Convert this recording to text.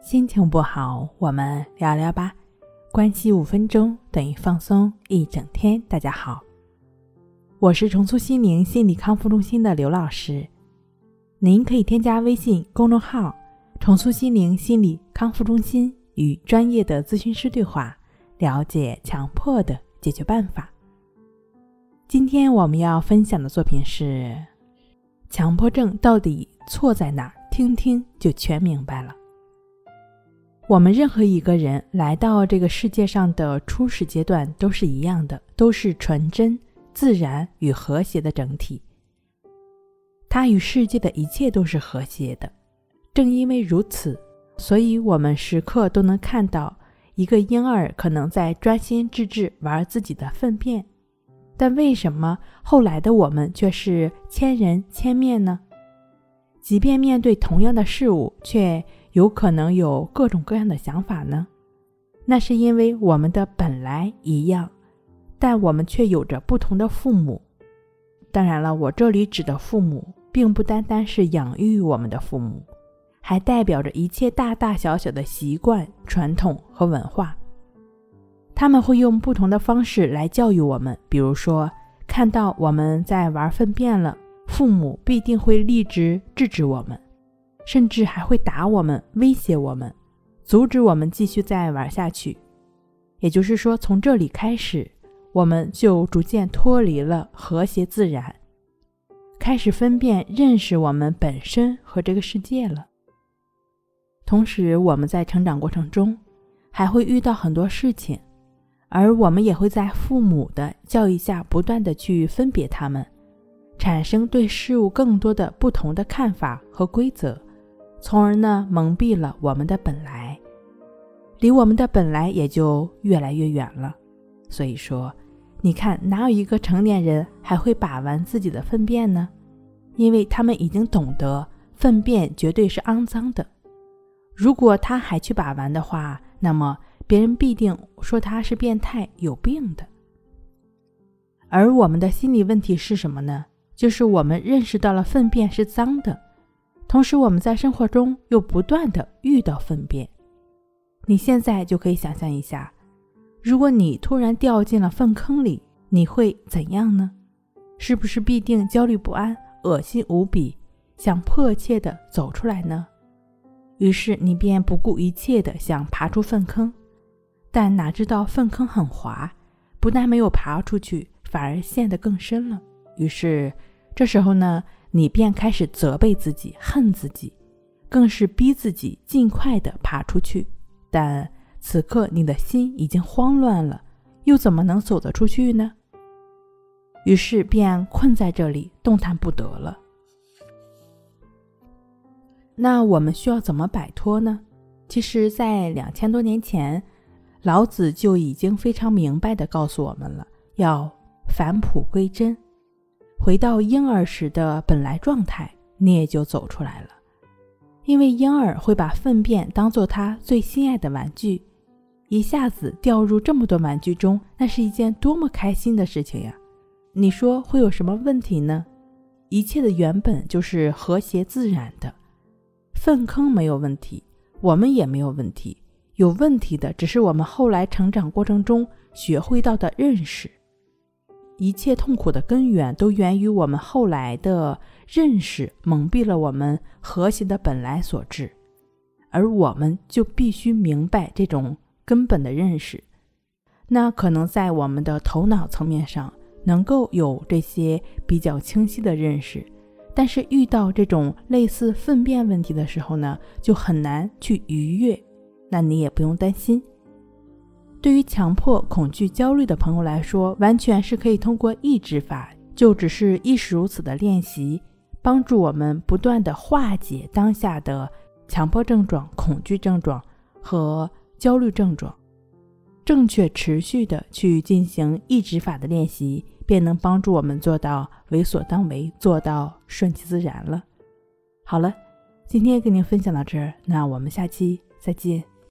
心情不好，我们聊聊吧。关系五分钟等于放松一整天。大家好，我是重塑心灵心理康复中心的刘老师。您可以添加微信公众号“重塑心灵心理康复中心”，与专业的咨询师对话，了解强迫的解决办法。今天我们要分享的作品是：强迫症到底错在哪儿？听听就全明白了。我们任何一个人来到这个世界上的初始阶段都是一样的，都是纯真、自然与和谐的整体。它与世界的一切都是和谐的。正因为如此，所以我们时刻都能看到一个婴儿可能在专心致志玩自己的粪便。但为什么后来的我们却是千人千面呢？即便面对同样的事物，却有可能有各种各样的想法呢？那是因为我们的本来一样，但我们却有着不同的父母。当然了，我这里指的父母，并不单单是养育我们的父母，还代表着一切大大小小的习惯、传统和文化。他们会用不同的方式来教育我们，比如说，看到我们在玩粪便了。父母必定会立即制止我们，甚至还会打我们、威胁我们，阻止我们继续再玩下去。也就是说，从这里开始，我们就逐渐脱离了和谐自然，开始分辨、认识我们本身和这个世界了。同时，我们在成长过程中还会遇到很多事情，而我们也会在父母的教育下不断的去分别他们。产生对事物更多的不同的看法和规则，从而呢蒙蔽了我们的本来，离我们的本来也就越来越远了。所以说，你看哪有一个成年人还会把玩自己的粪便呢？因为他们已经懂得粪便绝对是肮脏的。如果他还去把玩的话，那么别人必定说他是变态、有病的。而我们的心理问题是什么呢？就是我们认识到了粪便是脏的，同时我们在生活中又不断的遇到粪便。你现在就可以想象一下，如果你突然掉进了粪坑里，你会怎样呢？是不是必定焦虑不安、恶心无比，想迫切的走出来呢？于是你便不顾一切的想爬出粪坑，但哪知道粪坑很滑，不但没有爬出去，反而陷得更深了。于是。这时候呢，你便开始责备自己、恨自己，更是逼自己尽快的爬出去。但此刻你的心已经慌乱了，又怎么能走得出去呢？于是便困在这里，动弹不得了。那我们需要怎么摆脱呢？其实，在两千多年前，老子就已经非常明白的告诉我们了：要返璞归真。回到婴儿时的本来状态，你也就走出来了。因为婴儿会把粪便当做他最心爱的玩具，一下子掉入这么多玩具中，那是一件多么开心的事情呀！你说会有什么问题呢？一切的原本就是和谐自然的，粪坑没有问题，我们也没有问题，有问题的只是我们后来成长过程中学会到的认识。一切痛苦的根源都源于我们后来的认识蒙蔽了我们和谐的本来所致，而我们就必须明白这种根本的认识。那可能在我们的头脑层面上能够有这些比较清晰的认识，但是遇到这种类似粪便问题的时候呢，就很难去逾越。那你也不用担心。对于强迫、恐惧、焦虑的朋友来说，完全是可以通过抑制法，就只是亦是如此的练习，帮助我们不断的化解当下的强迫症状、恐惧症状和焦虑症状。正确持续的去进行抑制法的练习，便能帮助我们做到为所当为，做到顺其自然了。好了，今天跟您分享到这儿，那我们下期再见。